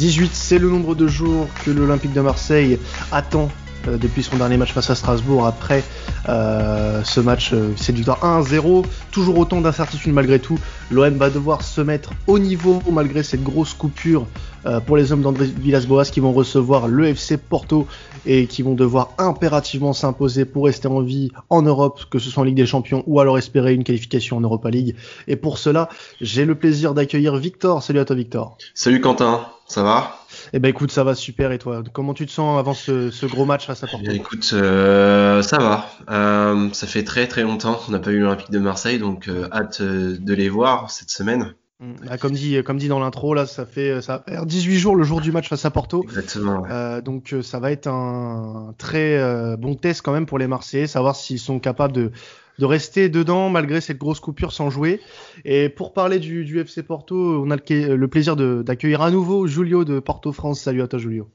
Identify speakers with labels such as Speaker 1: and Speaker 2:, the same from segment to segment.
Speaker 1: 18, c'est le nombre de jours que l'Olympique de Marseille attend euh, depuis son dernier match face à Strasbourg après euh, ce match, euh, c'est victoire 1-0. Toujours autant d'incertitudes malgré tout. L'OM va devoir se mettre au niveau malgré cette grosse coupure pour les hommes d'André Villas-Boas qui vont recevoir le FC Porto et qui vont devoir impérativement s'imposer pour rester en vie en Europe, que ce soit en Ligue des Champions ou alors espérer une qualification en Europa League. Et pour cela, j'ai le plaisir d'accueillir Victor. Salut à toi Victor.
Speaker 2: Salut Quentin, ça va?
Speaker 1: Eh ben écoute, ça va super et toi? Comment tu te sens avant ce, gros match face à Porto?
Speaker 2: Eh Écoute, euh, ça va. Euh, ça fait très très longtemps qu'on n'a pas eu l'Olympique de Marseille, donc euh, hâte de les voir cette semaine.
Speaker 1: Mm. Bah, comme dit, comme dit dans l'intro, là, ça fait ça faire 18 jours le jour du match face à Porto.
Speaker 2: Exactement.
Speaker 1: donc ça va être un très bon test quand même pour les Marseillais, savoir s'ils sont capables de de rester dedans malgré cette grosse coupure sans jouer. Et pour parler du, FC Porto, on a le, plaisir d'accueillir à nouveau Julio de Porto France. Salut à toi Julio.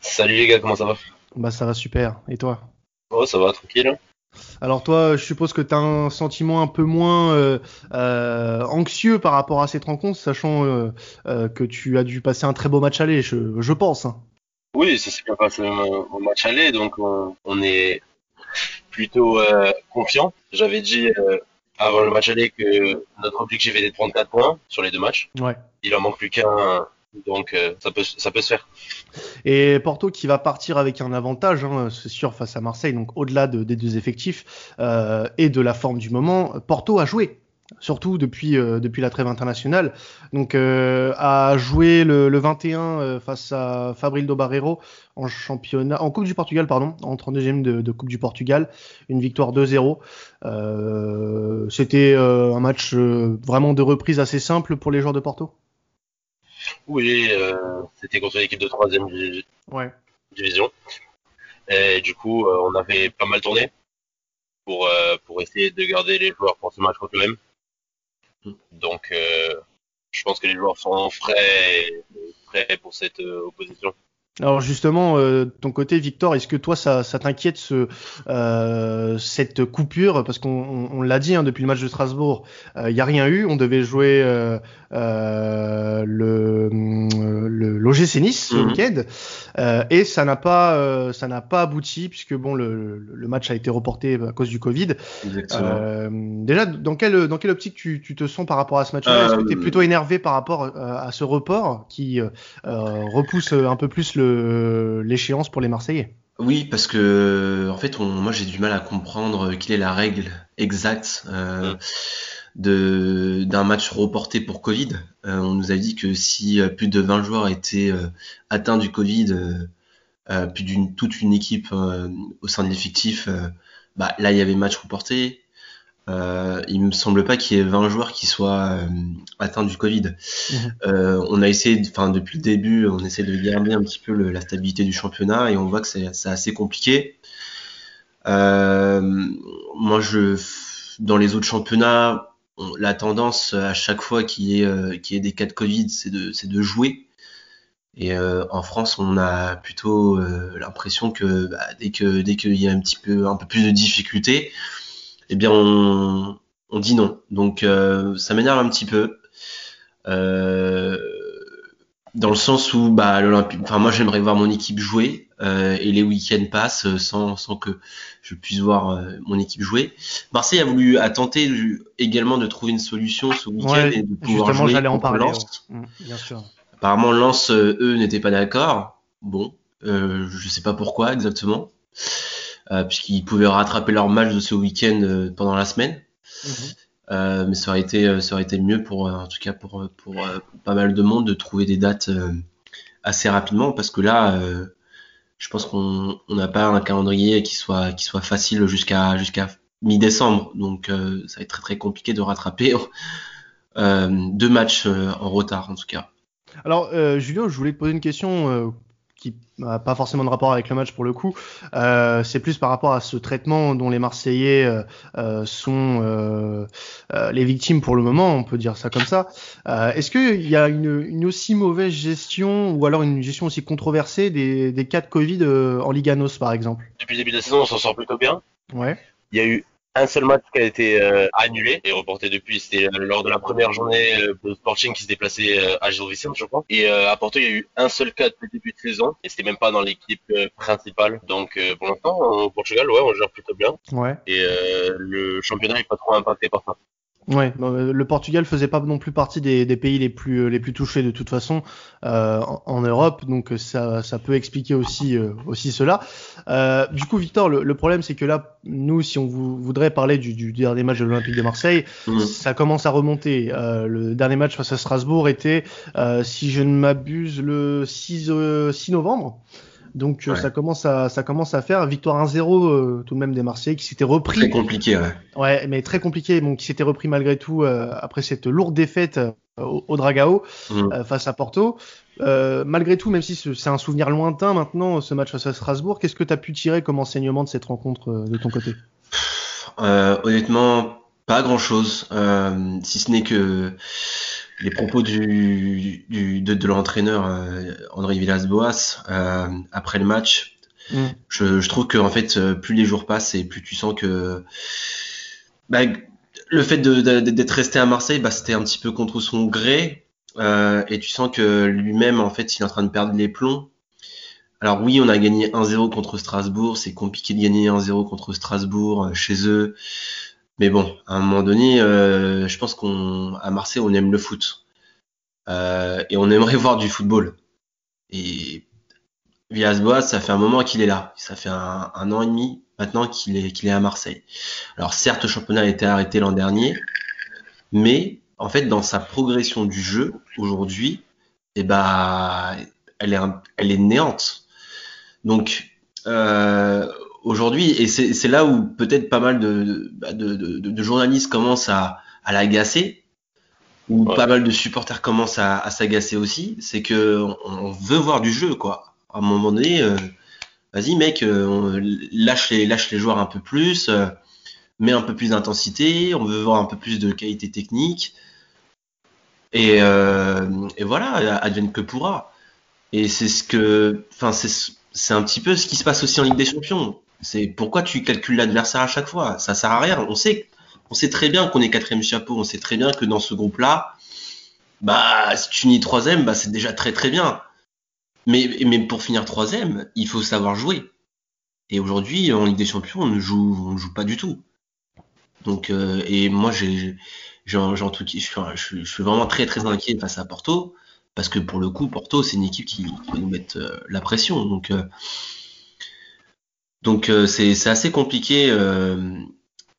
Speaker 3: Salut les gars, comment ça va?
Speaker 1: Bah ça va super. Et toi?
Speaker 3: Oh ça va, tranquille.
Speaker 1: Alors toi, je suppose que tu as un sentiment un peu moins euh, euh, anxieux par rapport à cette rencontre, sachant euh, que tu as dû passer un très beau match aller, je, je pense. Hein.
Speaker 3: Oui, ça s'est bien passé au match aller, donc on est plutôt euh, confiant. J'avais dit euh, avant le match aller que notre objectif était de prendre 4 points sur les deux matchs.
Speaker 1: Ouais.
Speaker 3: Il en manque plus qu'un, donc euh, ça peut ça peut se faire.
Speaker 1: Et Porto qui va partir avec un avantage, hein, c'est sûr, face à Marseille, donc au-delà de, des deux effectifs et de la forme du moment, Porto a joué surtout depuis, euh, depuis la trêve internationale. Donc, euh, a joué le, le 21 euh, face à Fabrildo Barreiro en championnat, en Coupe du Portugal, pardon, en 32e de, de Coupe du Portugal, une victoire 2-0. Euh, C'était un match vraiment de reprise assez simple pour les joueurs de Porto.
Speaker 3: Oui, c'était contre l'équipe de 3e
Speaker 1: ouais.
Speaker 3: division. Et du coup, on avait pas mal tourné pour, pour essayer de garder les joueurs pour ce match contre eux-mêmes. Donc, euh, je pense que les joueurs sont frais prêts pour cette euh, opposition.
Speaker 1: Alors justement, euh, ton côté, Victor, est-ce que toi, ça, ça t'inquiète ce, euh, cette coupure? Parce qu'on on, l'a dit hein, depuis le match de Strasbourg, il euh, n'y a rien eu. On devait jouer euh, euh, le, le l'OGC Nice ce mhm. week-end et ça n'a pas, ça n'a pas abouti puisque bon, le, le, match a été reporté à cause du Covid. déjà, dans quelle, dans quelle optique tu, tu te sens par rapport à ce match-là? Est-ce que tu es plutôt énervé par rapport à ce report qui repousse un peu plus le l'échéance pour les Marseillais.
Speaker 2: Oui, parce que en fait, moi j'ai du mal à comprendre quelle est la règle exacte euh, d'un match reporté pour Covid. Euh, on nous a dit que si euh, plus de 20 joueurs étaient atteints du Covid, plus d'une toute une équipe au sein de l'effectif, bah là il y avait match reporté. Euh, il me semble pas qu'il y ait 20 joueurs qui soient euh, atteints du Covid. Mhm. Euh, on a essayé, enfin depuis le début, on essaie de garder un petit peu la stabilité du championnat et on voit que c'est assez compliqué. Euh, moi, je, dans les autres championnats, la tendance à chaque fois qu'il y, ait, des cas de Covid, c'est de, de jouer. Et en France, on a plutôt l'impression que bah, dès que dès qu'il y a un petit peu un peu plus de difficultés, eh bien on, dit non. Donc euh, ça m'énerve un petit peu. Euh, dans le sens où bah l'Olympique enfin moi j'aimerais voir mon équipe jouer euh, et les week-ends passent sans, sans que je puisse voir mon équipe jouer. Marseille a voulu a tenté également de trouver une solution ce week-end et de pouvoir jouer
Speaker 1: en parler,
Speaker 2: Lens. Mmh, bien sûr. Apparemment Lens eux n'étaient pas d'accord. Bon, je sais pas pourquoi exactement. Euh, puisqu'ils pouvaient rattraper leur match de ce week-end euh, pendant la semaine. Mhm. Euh, mais ça aurait été, ça aurait été mieux pour, en tout cas pour, pour, pas mal de monde, de trouver des dates assez rapidement, parce que là, je pense qu'on n'a pas un calendrier qui soit, qui soit facile jusqu'à jusqu'à mi-décembre. Donc ça va être très très compliqué de rattraper deux matchs en retard en tout cas.
Speaker 1: Alors Julio, je voulais te poser une question qui n'a pas forcément de rapport avec le match pour le coup. Euh, c'est plus par rapport à ce traitement dont les Marseillais euh, euh sont euh, euh, les victimes pour le moment, on peut dire ça comme ça. Est-ce qu'il y a une, une, aussi mauvaise gestion ou alors une gestion aussi controversée des, des cas de Covid en Liga NOS par exemple?
Speaker 3: Depuis le début de la saison, on s'en sort plutôt bien.
Speaker 1: Ouais.
Speaker 3: Il y a eu un seul match qui a été euh, annulé et reporté depuis. C'était euh, lors de la première journée de Sporting qui se déplaçait à Gilles Vicente, je crois. Et à Porto, il y a eu un seul cas depuis le début de saison et c'était même pas dans l'équipe principale. Donc pour l'instant, au Portugal, ouais, on gère plutôt bien.
Speaker 1: Ouais.
Speaker 3: Et le championnat est pas trop impacté par ça.
Speaker 1: Ouais, euh, le Portugal faisait pas non plus partie des, pays les plus les plus touchés de toute façon euh, en, Europe, donc ça, ça peut expliquer aussi euh, aussi cela. du coup, Victor, le, problème c'est que là, nous, si on voudrait parler du, dernier match de l'Olympique de Marseille, mmh. ça commence à remonter. le dernier match face à Strasbourg était, si je ne m'abuse, le 6 6 novembre. Donc euh, ça commence à ça commence à faire victoire 1-0 euh, tout de même des Marseillais qui s'était repris.
Speaker 2: Très compliqué, ouais.
Speaker 1: Ouais, mais très compliqué, bon, qui s'était repris malgré tout euh, après cette lourde défaite au, Dragao mmh. face à Porto. malgré tout, même si c'est un souvenir lointain maintenant, ce match face à Strasbourg, qu'est-ce que tu as pu tirer comme enseignement de cette rencontre de ton côté?
Speaker 2: Honnêtement, pas grand-chose, si ce n'est que les propos du, du de, de l'entraîneur euh, André Villas-Boas euh, après le match. Mm. Je, je, trouve que en fait, euh, plus les jours passent et plus tu sens que bah, le fait d'être resté à Marseille, bah, c'était un petit peu contre son gré. Euh, et tu sens que lui-même, en fait, il est en train de perdre les plombs. Alors oui, on a gagné 1-0 contre Strasbourg. C'est compliqué de gagner 1-0 contre Strasbourg euh, chez eux. Mais bon, à un moment donné, euh, je pense qu'on à Marseille, on aime le foot. Euh, et on aimerait voir du football. Et Villas-Boas, ça fait un moment qu'il est là. Ça fait un, an et demi maintenant qu'il est, à Marseille. Alors certes, le championnat a été arrêté l'an dernier, mais en fait, dans sa progression du jeu aujourd'hui, eh ben, elle est, elle est néante. Donc, euh, aujourd'hui, et c'est là où peut-être pas mal de, de, de, de, journalistes commencent à, à l'agacer, ou pas mal de supporters commencent à, à s'agacer aussi, c'est que on, veut voir du jeu, quoi. À un moment donné, euh, vas-y mec, euh, lâche les lâche les joueurs un peu plus, euh, mets un peu plus d'intensité, on veut voir un peu plus de qualité technique, et, et voilà, advienne que pourra. Et c'est ce que, enfin c'est c'est un petit peu ce qui se passe aussi en Ligue des Champions. C'est pourquoi tu calcules l'adversaire à chaque fois. Ça sert à rien. On sait, on sait très bien qu'on est quatrième chapeau. On sait très bien que dans ce groupe-là, bah, si tu nies troisième, bah, c'est déjà très très bien. Mais, mais pour finir troisième, il faut savoir jouer. Et aujourd'hui, en Ligue des Champions, on ne joue, on ne joue pas du tout. Donc, euh, et moi, j'ai, j'en, tout, je, suis, je, suis vraiment très très inquiet face à Porto parce que pour le coup, Porto, c'est une équipe qui, va nous mettre euh, la pression. Donc, euh, donc euh, c'est assez compliqué euh,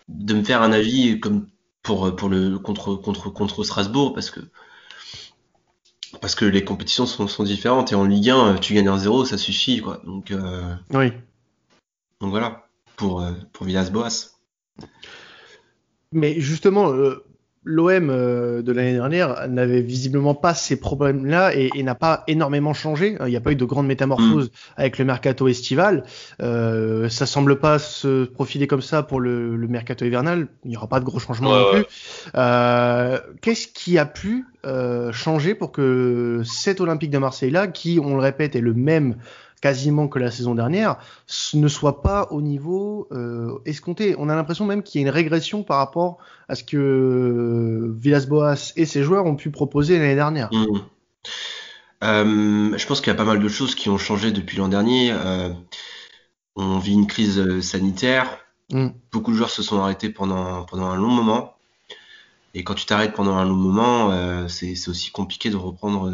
Speaker 2: de me faire un avis comme pour pour le contre contre contre Strasbourg parce que parce que les compétitions sont, sont différentes et en Ligue 1 tu gagnes un 0 ça suffit quoi. Donc euh,
Speaker 1: oui.
Speaker 2: donc voilà pour pour Villas-Boas.
Speaker 1: Mais justement l'OM euh, de l'année dernière n'avait visiblement pas ces problèmes-là et, n'a pas énormément changé. Il n'y a pas eu de grande métamorphose mm. avec le mercato estival. Euh, ça semble pas se profiler comme ça pour le, mercato hivernal. Il n'y aura pas de gros changements non plus. Euh, Qu'est-ce qui a pu euh, changer pour que cet Olympique de Marseille-là, qui, on le répète, est le même quasiment que la saison dernière, ne soit pas au niveau euh, escompté. On a l'impression même qu'il y a une régression par rapport à ce que euh, Villas-Boas et ses joueurs ont pu proposer l'année dernière.
Speaker 2: Mmh. Euh, je pense qu'il y a pas mal de choses qui ont changé depuis l'an dernier. on vit une crise sanitaire. Mmh. Beaucoup de joueurs se sont arrêtés pendant, pendant un long moment. Et quand tu t'arrêtes pendant un long moment, c'est aussi compliqué de reprendre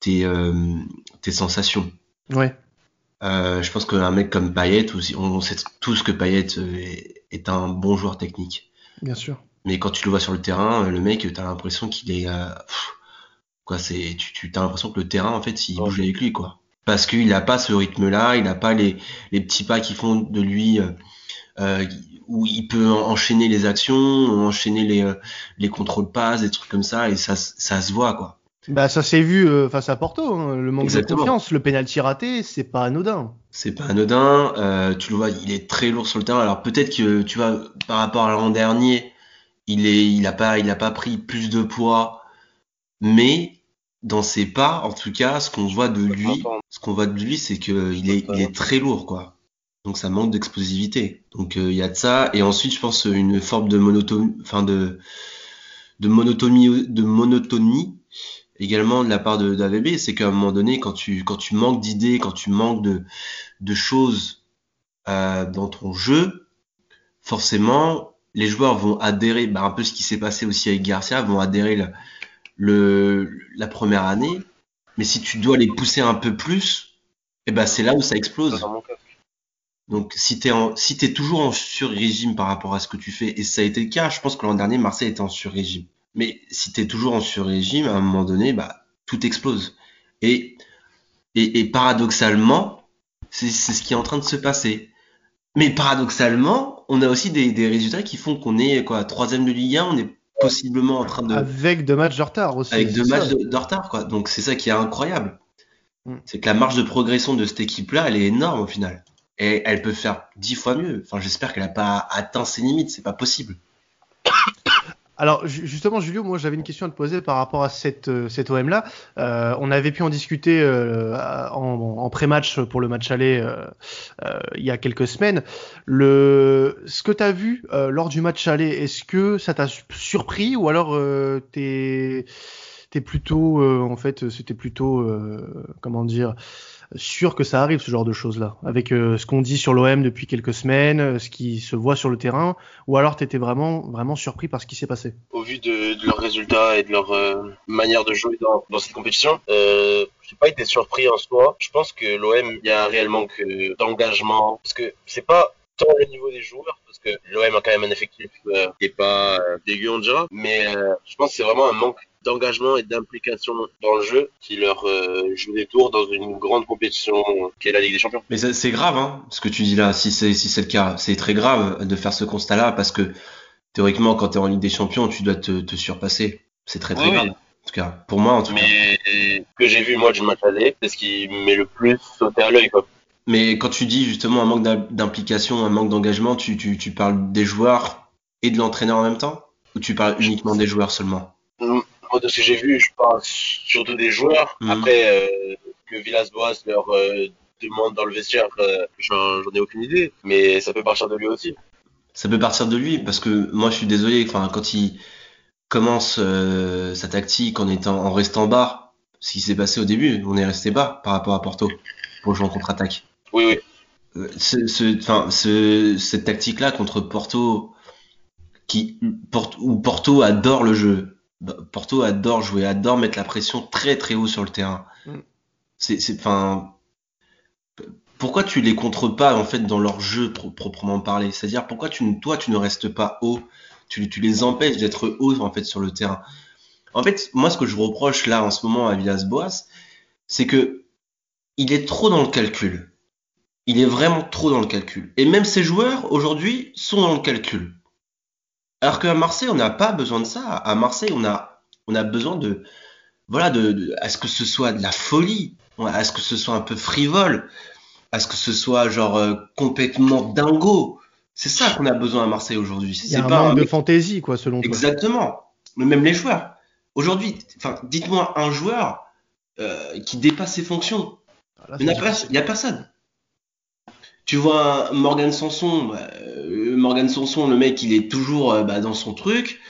Speaker 2: tes, tes sensations.
Speaker 1: Ouais.
Speaker 2: Euh, je pense qu'un mec comme Payet, on sait tous que Payet euh, est, un bon joueur technique.
Speaker 1: Bien sûr.
Speaker 2: Mais quand tu le vois sur le terrain, euh, le mec, tu as l'impression qu'il est. quoi, c'est, tu, tu as l'impression que le terrain, en fait, il bouge avec lui, quoi. Parce qu'il n'a pas ce rythme-là, il n'a pas les, les petits pas qui font de lui. où il peut enchaîner les actions, enchaîner les, les contrôles passes, des trucs comme ça, et ça, ça se voit, quoi.
Speaker 1: Bah ça s'est vu euh, face à Porto, hein. le manque de confiance, le penalty raté, c'est pas anodin.
Speaker 2: C'est pas anodin, euh, tu le vois, il est très lourd sur le terrain. Alors peut-être que tu vois par rapport à l'an dernier, il est, il a pas, il a pas pris plus de poids, mais dans ses pas, en tout cas, ce qu'on voit de lui, ce qu'on voit de lui, c'est que il est, il est très lourd quoi. Donc ça manque d'explosivité. Donc il y a de ça. Et ensuite, je pense une forme de monotonie, enfin de, de monotonie, de monotonie également de la part de d'AVB, c'est qu'à un moment donné, quand tu quand tu manques d'idées, quand tu manques de de choses euh, dans ton jeu, forcément, les joueurs vont adhérer, bah, un peu ce qui s'est passé aussi avec Garcia, vont adhérer le, le, la première année. Mais si tu dois les pousser un peu plus, eh ben c'est là où ça explose. Donc si t'es en, si toujours en sur-régime par rapport à ce que tu fais, et ça a été le cas, je pense que l'an dernier Marseille était en sur-régime. Mais si tu es toujours en sur-régime, à un moment donné, bah, tout explose. Et, et, paradoxalement, c'est ce qui est en train de se passer. Mais paradoxalement, on a aussi des, des résultats qui font qu'on est quoi, troisième de Ligue 1, on est possiblement en train de...
Speaker 1: Avec deux matchs de retard aussi.
Speaker 2: Avec deux matchs de, retard, quoi. Donc c'est ça qui est incroyable. Mm. C'est que la marge de progression de cette équipe-là, elle est énorme au final. Et elle peut faire dix fois mieux. Enfin, j'espère qu'elle n'a pas atteint ses limites, c'est pas possible.
Speaker 1: Alors justement, Julio, moi j'avais une question à te poser par rapport à cette, euh, cette OM là. Euh, on avait pu en discuter euh, en, pré-match pour le match aller il y a quelques semaines. Le, ce que tu as vu lors du match aller, est-ce que ça t'a surpris ou alors t'es es plutôt en fait c'était plutôt comment dire sûr que ça arrive ce genre de choses là avec euh, ce qu'on dit sur l'OM depuis quelques semaines euh, ce qui se voit sur le terrain ou alors tu étais vraiment vraiment surpris par ce qui s'est passé.
Speaker 3: Au vu de, leurs résultats et de leur euh, manière de jouer dans, cette compétition euh, j'ai pas été surpris en soi. Je pense que l'OM il y a réellement que d'engagement parce que c'est pas tant le niveau des joueurs que l'OM a quand même un effectif qui est pas dégueu on dira mais je pense que c'est vraiment un manque d'engagement et d'implication dans le jeu qui leur euh, joue des tours dans une grande compétition qui est la Ligue des Champions.
Speaker 2: Mais c'est grave, hein, ce que tu dis là, si c'est si c'est le cas, c'est très grave de faire ce constat-là parce que théoriquement, quand tu es en Ligue des Champions, tu dois te, te surpasser. C'est très très grave. En tout cas, pour moi, en tout
Speaker 3: Mais cas. ce que j'ai vu moi du match aller, c'est ce qui met le plus sauté à l'œil.
Speaker 2: Mais quand tu dis justement un manque d'implication, un manque d'engagement, tu, tu, tu parles des joueurs et de l'entraîneur en même temps? Ou tu parles uniquement des joueurs seulement?
Speaker 3: Mm de ce que j'ai vu, je parle surtout des joueurs. Mhm. Après, euh, que Villas-Boas leur euh, demande dans le vestiaire, euh, j'en ai aucune idée. Mais ça peut partir de lui aussi.
Speaker 2: Ça peut partir de lui parce que moi, je suis désolé. Quand il commence sa tactique en étant en restant bas, ce qui s'est passé au début, on est resté bas par rapport à Porto pour jouer en contre-attaque.
Speaker 3: Oui, oui.
Speaker 2: Ce, ce, cette tactique-là contre Porto, qui où Porto adore le jeu, bah, Porto adore jouer, adore mettre la pression très très haut sur le terrain. Mm. C'est, enfin, pourquoi tu les contres pas en fait dans leur jeu proprement parlé? C'est-à-dire pourquoi tu, toi tu ne restes pas haut? Tu, tu les empêches d'être haut en fait sur le terrain. En fait, moi ce que je reproche là en ce moment à Villas-Boas, c'est que il est trop dans le calcul. Il est vraiment trop dans le calcul. Et même ces joueurs aujourd'hui sont dans le calcul. Alors qu'à Marseille, on n'a pas besoin de ça. À Marseille, on a, on a besoin de, voilà, de, à ce que ce soit de la folie, à ce que ce soit un peu frivole, à ce que ce soit genre euh, complètement dingo. C'est ça qu'on a besoin à Marseille aujourd'hui.
Speaker 1: C'est pas un manque de fantaisie, quoi, selon
Speaker 2: toi. Exactement. Même les joueurs. Aujourd'hui, enfin, dites-moi un joueur euh, qui dépasse ses fonctions. Ah, il n'y a, a personne tu vois Morgan Sanson, bah, euh, Morgan Sanson, le mec, il est toujours euh, bah, dans son truc.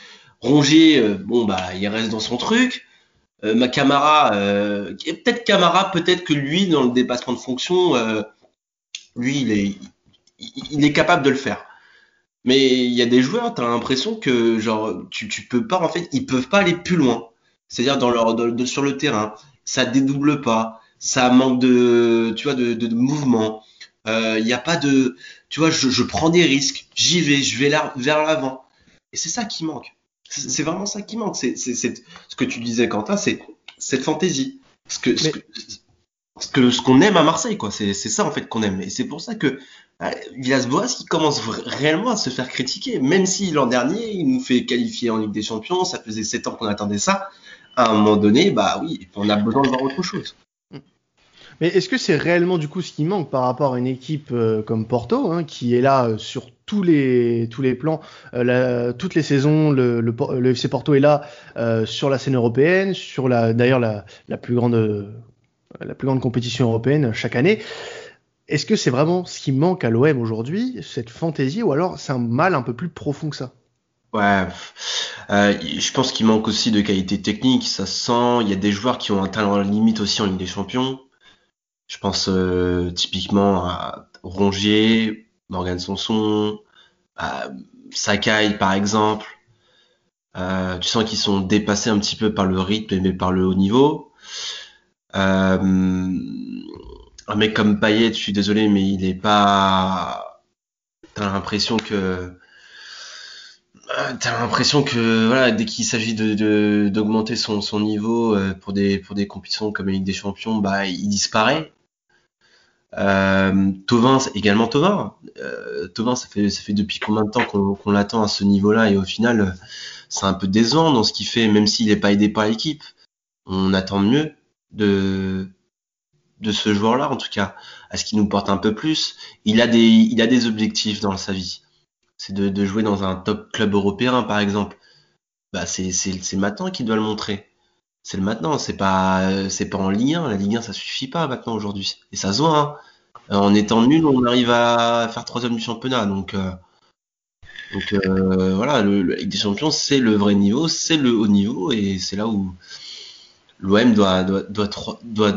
Speaker 2: Rongier, euh, bon bah, il reste dans son truc. ma Camara, peut-être Camara, peut-être que lui, dans le dépassement de fonction, lui, il est, il est capable de le faire. Mais il y a des joueurs, t'as l'impression que genre tu, tu peux pas en fait, ils peuvent pas aller plus loin. C'est-à-dire dans leur sur le terrain, ça dédouble pas, ça manque de tu vois de mouvement. Il euh, n'y a pas de, tu vois, je, je prends des risques, j'y vais, je vais là, vers l'avant. Et c'est ça qui manque. C'est vraiment ça qui manque. C'est ce que tu disais, Quentin, c'est cette fantaisie. Ce que, ce que ce qu'on aime à Marseille, quoi. C'est ça en fait qu'on aime. Et c'est pour ça que euh, Villas-Boas, qui commence réellement à se faire critiquer, même si l'an dernier il nous fait qualifier en Ligue des Champions, ça faisait sept ans qu'on attendait ça. À un moment donné, bah oui, on a besoin de voir autre chose.
Speaker 1: Mais est-ce que c'est réellement du coup ce qui manque par rapport à une équipe euh, comme Porto, hein, qui est là euh, sur tous les tous les plans, euh, toutes les saisons, le, le, le, FC Porto est là sur la scène européenne, sur la d'ailleurs la, la plus grande la plus grande compétition européenne chaque année. est-ce que c'est vraiment ce qui manque à l'OM aujourd'hui, cette fantaisie, ou alors c'est un mal un peu plus profond que ça?
Speaker 2: Ouais, euh, je pense qu'il manque aussi de qualité technique, ça sent. Il y a des joueurs qui ont atteint leur limite aussi en Ligue des Champions. Je pense euh, typiquement à Rongier, Morgan Sanson, à Sakai par exemple. Euh, tu sens qu'ils sont dépassés un petit peu par le rythme mais par le haut niveau. Euh, un mec comme Payet, je suis désolé, mais il est pas. T'as l'impression que euh, t'as l'impression que voilà, dès qu'il s'agit de d'augmenter son, son niveau euh, pour des pour des compétitions comme la Ligue des Champions, bah il disparaît. Euh, Tovin, également Tovin. Euh, Tovin, ça fait ça fait depuis combien de temps qu'on l'attend à ce niveau-là? Et au final, c'est un peu décevant dans ce qu'il fait, même s'il n'est pas aidé par l'équipe. On attend mieux de de ce joueur-là, en tout cas, à ce qu'il nous porte un peu plus. Il a des il a des objectifs dans sa vie c'est de, jouer dans un top club européen, par exemple. Bah, c'est, c'est, maintenant qu'il doit le montrer. C'est le maintenant, c'est pas, c'est pas en Ligue 1. La Ligue 1, ça suffit pas maintenant aujourd'hui. Et ça se voit, hein. En étant nul, on arrive à faire troisième du championnat. Donc, euh, donc euh, voilà, le, Ligue des Champions, c'est le vrai niveau, c'est le haut niveau, et c'est là où l'OM doit doit, doit, doit,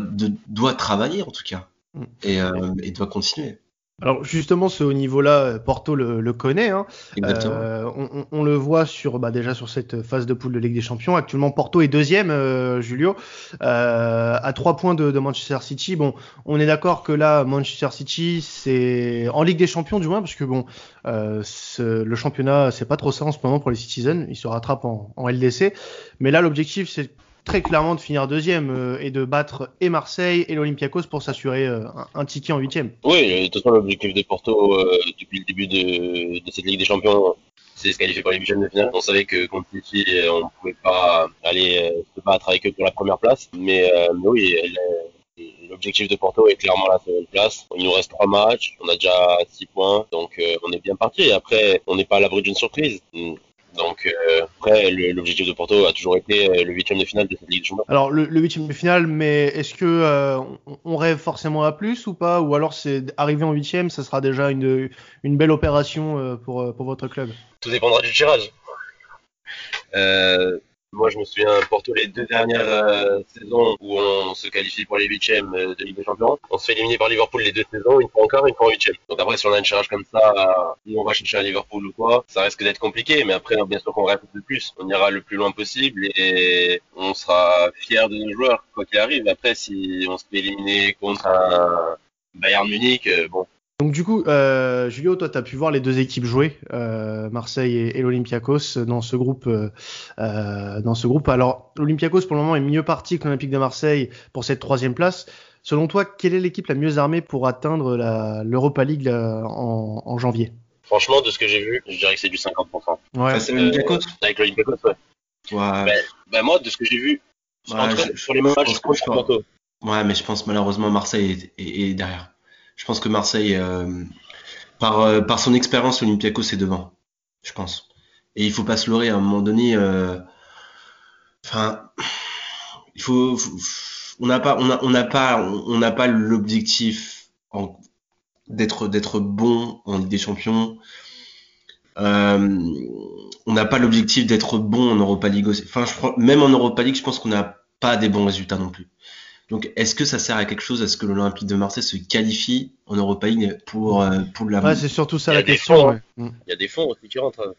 Speaker 2: doit, travailler en tout cas, mm. et, euh, et doit continuer.
Speaker 1: Alors justement, ce haut niveau-là, Porto le, connaît. Hein. Euh, on, le voit sur bah, déjà sur cette phase de poule de Ligue des Champions. Actuellement, Porto est deuxième, euh, Julio, euh, à trois points de, Manchester City. Bon, on est d'accord que là, Manchester City, c'est en Ligue des Champions du moins, parce que bon, le championnat, c'est pas trop ça en ce moment pour les Citizens. Ils se rattrapent en, en LDC, mais là, l'objectif, c'est très clairement de finir deuxième euh, et de battre et Marseille et l'Olympiakos pour s'assurer euh, un, ticket en huitième.
Speaker 3: Oui, de toute façon, l'objectif de Porto euh, depuis le début de, cette Ligue des Champions, c'est se qualifier pour les huitièmes de finale. On savait que contre City, on ne pouvait pas aller se battre avec eux pour la première place, mais, mais oui, L'objectif de Porto est clairement la seconde place. Il nous reste trois matchs, on a déjà six points, donc on est bien parti. Après, on n'est pas à l'abri d'une surprise. Donc euh, après, l'objectif de Porto a toujours été euh, le huitième de finale de cette Ligue des Champions.
Speaker 1: Alors le huitième de finale, mais est-ce que euh, on rêve forcément à plus ou pas? Ou alors c'est arriver en huitième, ça sera déjà une, une belle opération pour, pour votre club?
Speaker 3: Tout dépendra du tirage. Euh, moi, je me souviens, Porto, les deux dernières euh, saisons où on se qualifie pour les huitièmes euh, de Ligue des Champions, on se fait éliminer par Liverpool les deux saisons, une fois en quart, une fois en huitième. Donc après, si on a une charge comme ça, où on va chercher à Liverpool ou quoi, ça risque d'être compliqué. Mais après, bien sûr qu'on rêve de plus. On ira le plus loin possible et on sera fier de nos joueurs, quoi qu'il arrive. Après, si on se fait éliminer contre un Bayern Munich, euh, bon,
Speaker 1: donc du coup, euh, Julio, toi, tu as pu voir les deux équipes jouer, euh, Marseille et, l'Olympiakos, dans ce groupe. Euh, euh, dans ce groupe. Alors, l'Olympiakos, pour le moment, est mieux parti que l'Olympique de Marseille pour cette troisième place. Selon toi, quelle est l'équipe la mieux armée pour atteindre l'Europa League en, en, janvier?
Speaker 3: Franchement, de ce que j'ai vu, je dirais que c'est du 50%.
Speaker 2: Ouais. c'est l'Olympiakos
Speaker 3: Avec l'Olympiakos, ouais. ouais. Ben, ben, moi, de ce que j'ai vu, sur les matchs, je, pense
Speaker 2: Ouais, mais je pense malheureusement Marseille est derrière je pense que Marseille, euh, par, euh, par son expérience, Olympiakos c'est devant, je pense. Et il faut pas se leurrer à un moment donné. Euh, enfin, il faut, on n'a pas, on a, on pas, on n'a pas l'objectif d'être d'être bon en Ligue des Champions. On n'a pas l'objectif d'être bon en Europa League. Enfin, je même en Europa League, je pense qu'on n'a pas des bons résultats non plus. Donc, est-ce que ça sert à quelque chose? Est-ce que l'Olympique de Marseille se qualifie en Europa League pour, euh, pour la.
Speaker 1: Ouais, c'est surtout ça la question.
Speaker 3: Hein. Mm. Il y a des fonds aussi qui rentrent.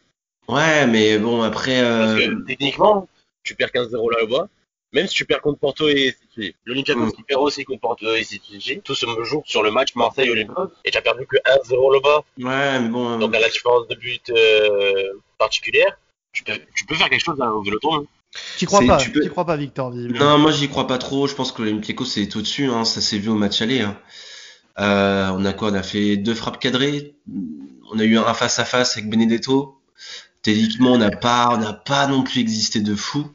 Speaker 2: Ouais, mais bon, après. Euh...
Speaker 3: Parce que techniquement, tu perds 15-0 là-bas. Même si tu perds contre Porto et City. L'Olympiakos mm. qui perd aussi contre Porto et City. Tout se joue sur le match Marseille-Olympiakos. Et tu as perdu que 1-0 là-bas.
Speaker 2: Ouais, mais bon.
Speaker 3: Donc, à la différence de but euh, particulière, tu peux, tu peux faire quelque chose hein, au Vélodrome.
Speaker 1: Tu crois pas tu crois pas, Victor
Speaker 2: Non, moi j'y crois pas trop. Je pense que l'Olympiakos c'est au-dessus. Hein. Ça s'est vu au match aller. Hein. Euh, on a quoi? On a fait deux frappes cadrées. On a eu un face à face avec Benedetto. Techniquement, on n'a pas, on pas non plus existé de fou.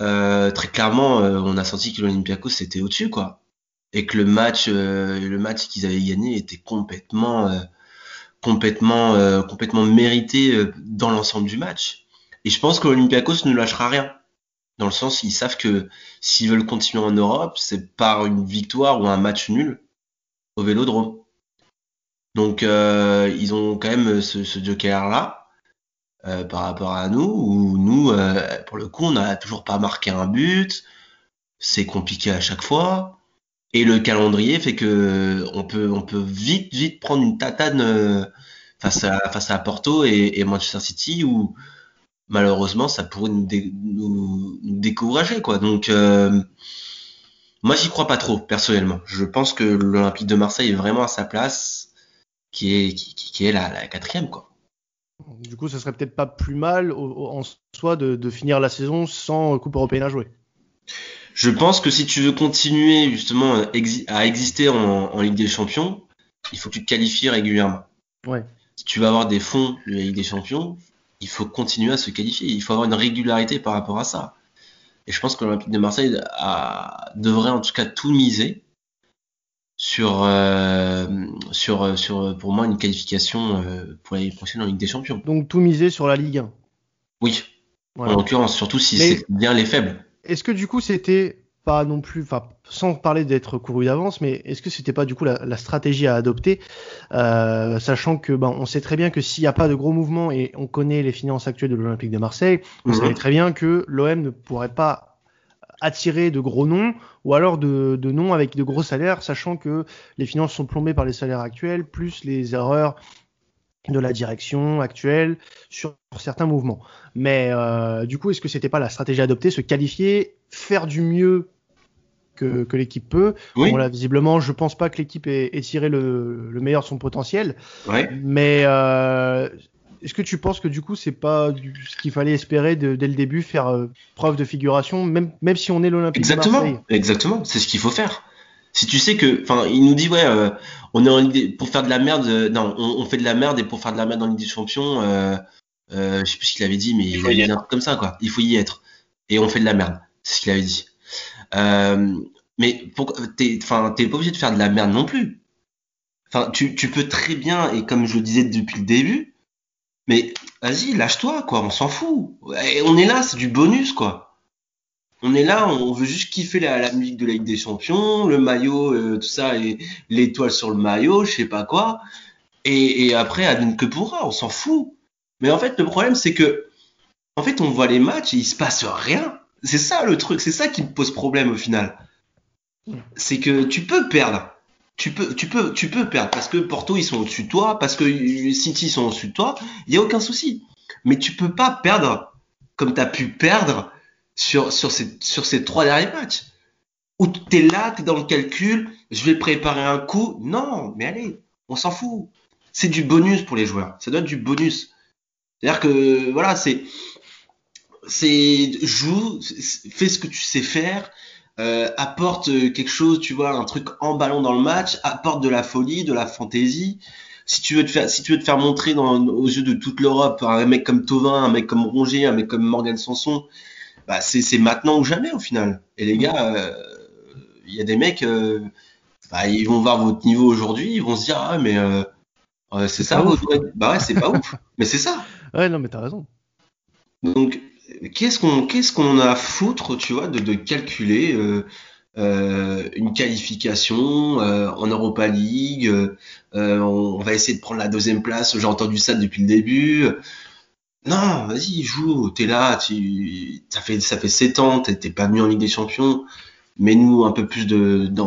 Speaker 2: Euh, très clairement, euh, on a senti que l'Olympiakos c'était au-dessus, quoi, et que le match, le match qu'ils avaient gagné était complètement, complètement, complètement mérité dans l'ensemble du match. Et je pense que l'Olympiakos ne lâchera rien. Dans le sens, ils savent que s'ils veulent continuer en Europe, c'est par une victoire ou un match nul au Vélodrome. Donc euh, ils ont quand même ce, ce joker-là euh, par rapport à nous, où nous, euh, pour le coup, on n'a toujours pas marqué un but, c'est compliqué à chaque fois. Et le calendrier fait que on peut, on peut vite, vite prendre une tatane euh, face à, face à Porto et, et Manchester City où malheureusement ça pourrait nous, dé- nous, nous décourager quoi. Donc euh, moi j'y crois pas trop personnellement. Je pense que l'Olympique de Marseille est vraiment à sa place, qui est, qui, qui- qui est la, la quatrième quoi.
Speaker 1: Du coup, ça serait peut-être pas plus mal au- au- en soi de, de finir la saison sans Coupe européenne à jouer.
Speaker 2: Je pense que si tu veux continuer justement à exi- à exister en, en Ligue des Champions, il faut que tu te qualifies régulièrement.
Speaker 1: Ouais.
Speaker 2: Si tu veux avoir des fonds de la Ligue des Champions, il faut continuer à se qualifier. Il faut avoir une régularité par rapport à ça. Et je pense que l'Olympique de Marseille a- devrait en tout cas tout miser sur, euh, sur, sur pour moi une qualification euh, pour l'année prochaine en Ligue des Champions.
Speaker 1: Donc tout miser sur la Ligue 1.
Speaker 2: Oui,
Speaker 1: Voilà.
Speaker 2: en l'occurrence, surtout si c'est bien les faibles.
Speaker 1: Est-ce que du coup c'était pas non plus, enfin sans parler d'être couru d'avance, mais est-ce que c'était pas du coup la, la stratégie à adopter, euh, sachant que ben on sait très bien que s'il n'y a pas de gros mouvements et on connaît les finances actuelles de l'Olympique de Marseille, on
Speaker 2: Mhm.
Speaker 1: savait très bien que l'OM ne pourrait pas attirer de gros noms ou alors de, de noms avec de gros salaires, sachant que les finances sont plombées par les salaires actuels plus les erreurs de la direction actuelle sur certains mouvements. Mais euh, du coup, est-ce que c'était pas la stratégie adoptée, se qualifier, faire du mieux que, que l'équipe peut
Speaker 2: Oui,
Speaker 1: Bon là, visiblement, je pense pas que l'équipe ait, ait tiré le, le meilleur de son potentiel.
Speaker 2: ouais.
Speaker 1: Mais euh, est-ce que tu penses que du coup, c'est pas du- ce qu'il fallait espérer de- dès le début, faire euh, preuve de figuration, même, même si on est l'Olympique de Marseille?
Speaker 2: Exactement, exactement. C'est ce qu'il faut faire. Si tu sais que, enfin, il nous dit ouais, euh, on est en Ligue des- pour faire de la merde. euh, non, on, on fait de la merde et pour faire de la merde en Ligue des Champions, euh, euh, je sais plus ce qu'il avait dit, mais il,
Speaker 3: faut
Speaker 2: avait
Speaker 3: y
Speaker 2: dit un truc comme ça quoi. Il faut y être et on fait de la merde. C'est ce qu'il avait dit. Euh, mais t'es, pas obligé de faire de la merde non plus. Enfin, tu, peux très bien et comme je le disais depuis le début, mais vas-y, lâche-toi quoi. On s'en fout. On est là, c'est du bonus quoi. On est là, on veut juste kiffer la, musique de la Ligue des Champions, le maillot, euh, tout ça, et l'étoile sur le maillot, je sais pas quoi. Et, et après, advienne que pourra, on s'en fout. Mais en fait, le problème, c'est que, en fait, on voit les matchs et il se passe rien. C'est ça le truc, c'est ça qui me pose problème au final. C'est que tu peux perdre. Tu peux, perdre parce que Porto ils sont au-dessus de toi, parce que City ils sont au-dessus de toi. Il y a aucun souci. Mais tu peux pas perdre comme tu as pu perdre sur, ces, trois derniers matchs. Où tu es là, tu dans le calcul, je vais préparer un coup. Non, mais allez, on s'en fout. C'est du bonus pour les joueurs. Ça doit être du bonus. C'est-à-dire que, voilà, c'est. C'est. Joue, fais ce que tu sais faire, euh, apporte quelque chose, tu vois, un truc en ballon dans le match, apporte de la folie, de la fantaisie. Si tu veux te faire, si tu veux te faire montrer dans, aux yeux de toute l'Europe, un mec comme Tovin, un mec comme Rongier, un mec comme Morgan Sanson, bah c'est maintenant ou jamais au final. Et les gars, euh, il y a des mecs, euh, bah, ils vont voir votre niveau aujourd'hui, ils vont se dire ah mais euh, euh, c'est ça
Speaker 1: pas
Speaker 2: votre bah ouais c'est pas ouf, mais c'est ça.
Speaker 1: Ouais, non, mais t'as raison.
Speaker 2: Donc qu'est-ce qu'on qu'est-ce qu'on a à foutre, tu vois, de, calculer euh, euh, une qualification euh, en Europa League, on va essayer de prendre la deuxième place. J'ai entendu ça depuis le début. Non, vas-y, joue. T'es là, tu, ça fait ça fait sept ans, t'es pas venu en Ligue des Champions. Mets-nous un peu plus de d'en-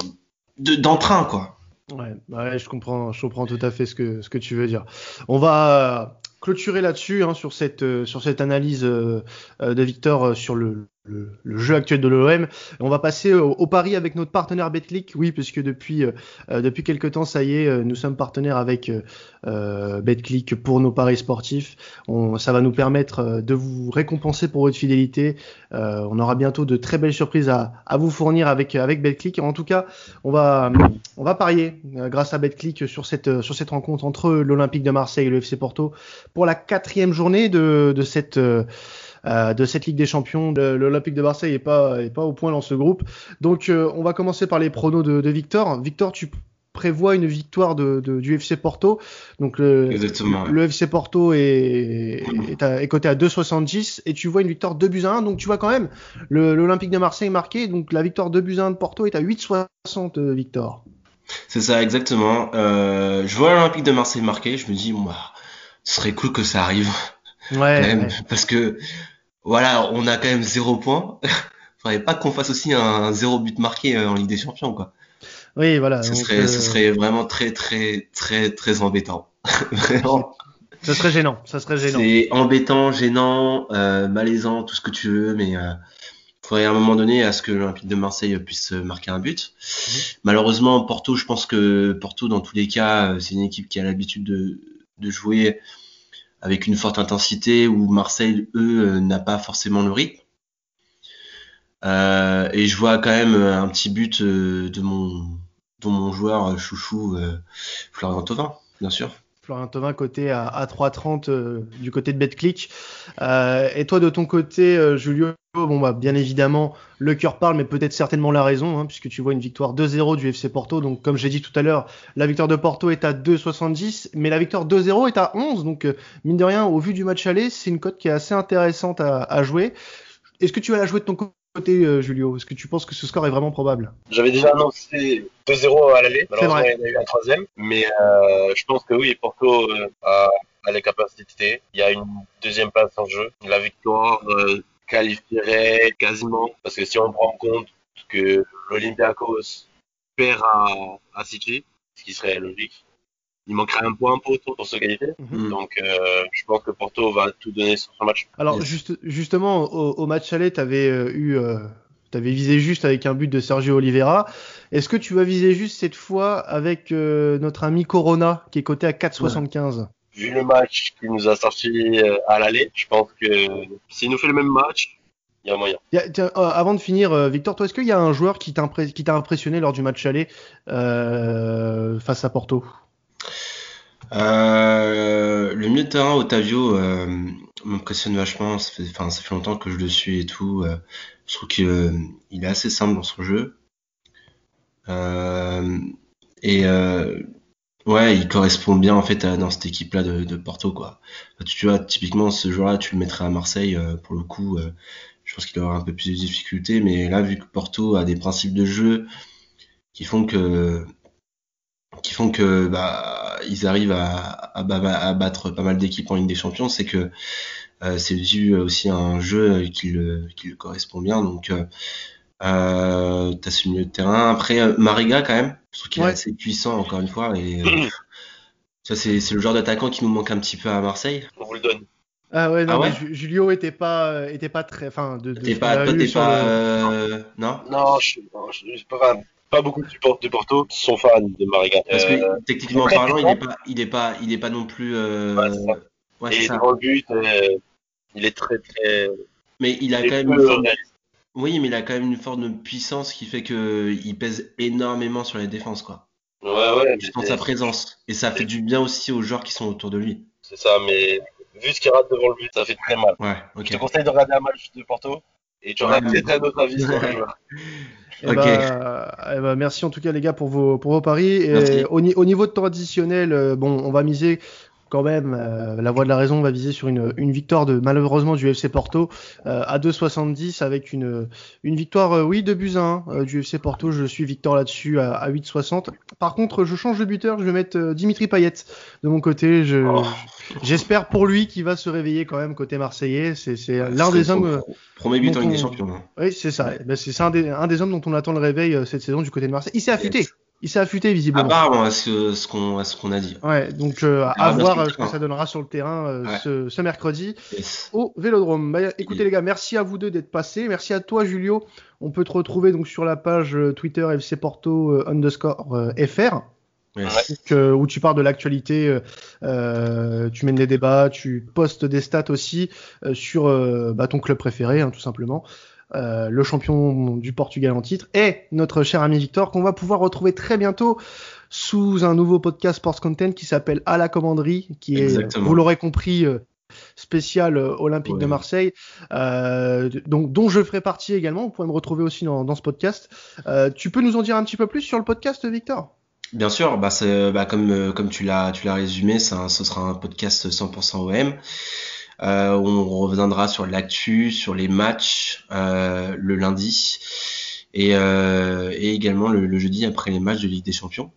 Speaker 2: de- d'entrain, quoi.
Speaker 1: Ouais, ouais, je comprends, je comprends tout à fait ce que, ce que tu veux dire. On va clôturer là-dessus, hein, sur cette, euh, sur cette analyse euh, euh, de Victor sur le, le, le jeu actuel de l'OM. On va passer au, au pari avec notre partenaire Betclic. Oui, puisque depuis, euh, euh, depuis quelques temps, ça y est, euh, nous sommes partenaires avec euh, euh, Betclic pour nos paris sportifs. On, ça va nous permettre de vous récompenser pour votre fidélité. Euh, on aura bientôt de très belles surprises à, à vous fournir avec, avec Betclic. En tout cas, on va, on va parier grâce à BetClick sur cette, sur cette rencontre entre l'Olympique de Marseille et le FC Porto pour la quatrième journée de, de cette, euh, de cette Ligue des Champions. L'Olympique de Marseille est pas, est pas au point dans ce groupe. Donc, euh, on va commencer par les pronos de, de Victor. Victor, tu prévois une victoire de, de- du FC Porto. Donc, le,
Speaker 2: Exactement. ouais.
Speaker 1: le FC Porto est, est, à- est coté à 2,70 et tu vois une victoire 2 buts à 1. Donc tu vois quand même l'Olympique de Marseille marqué. Donc la victoire 2 buts à 1 de Porto est à 8,60 euh, Victor.
Speaker 2: C'est ça, exactement. Euh, je vois l'Olympique de Marseille marquer, je me dis, bah, ce serait cool que ça arrive. Ouais, Parce que, voilà, on a quand même zéro point. Faudrait pas qu'on fasse aussi un zéro but marqué euh, en Ligue des Champions, quoi.
Speaker 1: Oui, voilà.
Speaker 2: Ce serait, ce serait vraiment très, très, très, très embêtant.
Speaker 1: vraiment. Ça serait gênant, ça serait gênant.
Speaker 2: C'est embêtant, gênant, euh, malaisant, tout ce que tu veux, mais euh, faudrait à un moment donné à ce que l'Olympique de Marseille puisse marquer un but. Mhm. Malheureusement, Porto, je pense que Porto, dans tous les cas, c'est une équipe qui a l'habitude de, de jouer avec une forte intensité où Marseille, eux, euh, n'a pas forcément le rythme. Euh, et je vois quand même un petit but euh, de mon, de mon joueur chouchou, Florian Thauvin, bien sûr.
Speaker 1: Florian Thauvin côté à, à 3,30 euh, du côté de BetClick. Euh, et toi de ton côté, euh, Julio, bon bah bien évidemment le cœur parle, mais peut-être certainement la raison, hein, puisque tu vois une victoire 2-0 du FC Porto. Donc comme j'ai dit tout à l'heure, la victoire de Porto est à 2,70, mais la victoire 2-0 est à 11. Donc mine de rien, au vu du match aller, c'est une cote qui est assez intéressante à jouer. Est-ce que tu vas la jouer de ton côté côté, euh, Julio Est-ce que tu penses que ce score est vraiment probable?
Speaker 3: J'avais déjà annoncé 2-0 à l'aller. Malheureusement, il y en a eu un troisième. Mais euh, je pense que oui, Porto euh, a, a, les capacités. Il y a une deuxième place en jeu. La victoire qualifierait quasiment. Parce que si on prend en compte que l'Olympiakos perd à, à City, ce qui serait logique, il manquerait un point pour, pour se qualifier. Mhm. Donc, euh, je pense que Porto va tout donner sur ce match.
Speaker 1: Alors, juste, justement, au, match aller, tu avais euh, eu. Euh, avais visé juste avec un but de Sergio Oliveira. Est-ce que tu vas viser juste cette fois avec euh, notre ami Corona qui est coté à 4,75
Speaker 3: Vu le match qu'il nous a sorti à l'aller, je pense que s'il nous fait le même match, il y a moyen.
Speaker 1: avant de finir, Victor, toi, est-ce qu'il y a un joueur qui t'a impressionné lors du match aller face à Porto?
Speaker 2: Euh, le milieu de terrain, Otavio, euh, m'impressionne vachement. Ça fait, ça fait longtemps que je le suis et tout. Euh, je trouve qu'il euh, est assez simple dans son jeu. Et ouais, il correspond bien en fait à, dans cette équipe-là de, de, Porto, quoi. Tu, vois, typiquement, ce joueur-là, tu le mettrais à Marseille pour le coup. je pense qu'il aura un peu plus de difficultés, mais là, vu que Porto a des principes de jeu qui font que qui font que bah, ils arrivent à, à, battre pas mal d'équipes en Ligue des Champions, c'est que euh, c'est dû aussi à un jeu qui le, qui le correspond bien. Donc, euh, euh, t'as ce milieu de terrain. Après, euh, Mariga, quand même, je trouve qu'il est assez puissant, encore une fois. Et euh, ça, c'est, c'est le genre d'attaquant qui nous manque un petit peu à Marseille.
Speaker 3: On vous le donne.
Speaker 1: Ah ouais, non, ah Julio était pas, était pas très, enfin, de, de
Speaker 2: t'es pas, toi, t'es pas, euh... non?
Speaker 3: Non, je, je, je, pas, pas beaucoup de, Porto qui sont fans de Mariga.
Speaker 2: Parce que euh, techniquement parlant, il n'est pas, il est pas, il est pas non plus. Euh...
Speaker 3: Ouais, et le but, euh, il est très très.
Speaker 2: Mais il a quand même. Une. Oui, mais il a quand même une forme de puissance qui fait que il pèse énormément sur les défenses, quoi.
Speaker 3: Ouais, ouais.
Speaker 2: Je pense sa présence et ça fait du bien aussi aux joueurs qui sont autour de lui.
Speaker 3: C'est ça, mais vu ce qu'il rate devant le but, ça fait très mal.
Speaker 2: Ouais, ok.
Speaker 3: Je te conseille de regarder un match de Porto et tu auras peut-être un autre avis sur le joueur.
Speaker 1: Eh ben, eh ben, merci en tout cas les gars pour vos, pour vos paris. Et au, au, niveau de traditionnel, euh, bon, on va miser quand même, euh, la voie de la raison va viser sur une, une victoire de malheureusement du FC Porto euh, à 2,70 avec une, une victoire, euh, oui, de buts 1 du FC Porto. Je suis Victor là-dessus à, à 8,60. Par contre, je change de buteur, je vais mettre Dimitri Payet de mon côté. Je, oh. J'espère pour lui qu'il va se réveiller quand même côté marseillais. C'est, c'est l'un des hommes.
Speaker 2: Premier buteur des Champions. Hein.
Speaker 1: Oui, c'est ça. Ben, c'est, un des, un des hommes dont on attend le réveil cette saison du côté de Marseille. Il s'est affûté il s'est affûté visiblement.
Speaker 2: À ce, ce qu'on ce qu'on a dit.
Speaker 1: Ouais, donc euh, à voir euh, ce que ça donnera sur le terrain euh, ce, ce, mercredi au Vélodrome. Bah, écoutez les gars, merci à vous deux d'être passés. Merci à toi Julio. On peut te retrouver donc sur la page Twitter FC Porto underscore FR. où tu parles de l'actualité, euh, tu mènes des débats, tu postes des stats aussi sur bah, ton club préféré, hein, tout simplement. Euh, le champion du Portugal en titre, et notre cher ami Victor, qu'on va pouvoir retrouver très bientôt sous un nouveau podcast Sports Content qui s'appelle À la commanderie, qui est, vous l'aurez compris, euh, spécial euh, Olympique de Marseille, donc dont je ferai partie également. Vous pouvez me retrouver aussi dans, dans ce podcast. tu peux nous en dire un petit peu plus sur le podcast, Victor?
Speaker 2: Bien sûr, bah, bah comme comme tu l'as tu l'as résumé, ça, ce sera un podcast 100% OM. Euh, on reviendra sur l'actu, sur les matchs euh, le lundi. et, et également le, jeudi après les matchs de Ligue des Champions.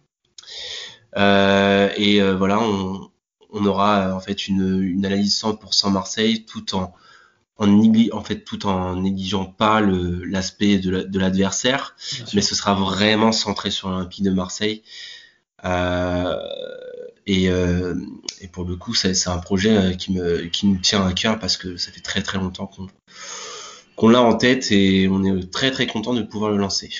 Speaker 2: et voilà, on, on aura en fait une, une analyse 100% Marseille tout en en, en fait tout en négligeant pas l'aspect de l'adversaire, mais ce sera vraiment centré sur l'Olympique de Marseille. Euh, et, euh, et, pour le coup, c'est un projet euh, qui me, qui me tient à cœur parce que ça fait très très longtemps qu'on qu'on l'a en tête et on est très très content de pouvoir le lancer.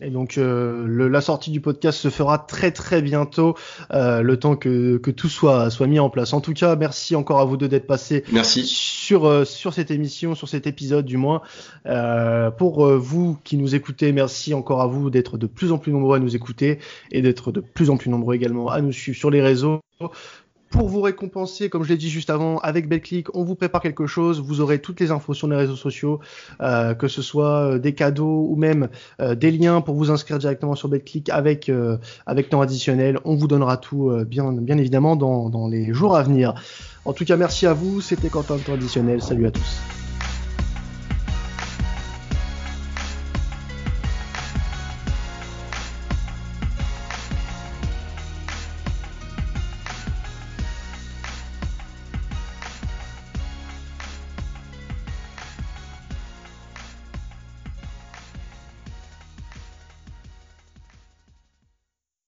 Speaker 1: Et donc euh, le, la sortie du podcast se fera très très bientôt, euh, le temps que, que tout soit, soit mis en place. En tout cas, merci encore à vous deux d'être passés
Speaker 2: merci.
Speaker 1: sur, euh, sur cette émission, sur cet épisode du moins. Euh, pour vous qui nous écoutez, merci encore à vous d'être de plus en plus nombreux à nous écouter et d'être de plus en plus nombreux également à nous suivre sur les réseaux. Pour vous récompenser, comme je l'ai dit juste avant, avec BetClick, on vous prépare quelque chose. Vous aurez toutes les infos sur les réseaux sociaux, euh, que ce soit euh, des cadeaux ou même euh, des liens pour vous inscrire directement sur BetClick avec avec temps additionnel. On vous donnera tout, bien bien évidemment, dans, dans les jours à venir. En tout cas, merci à vous. C'était Quentin temps additionnel. Salut à tous.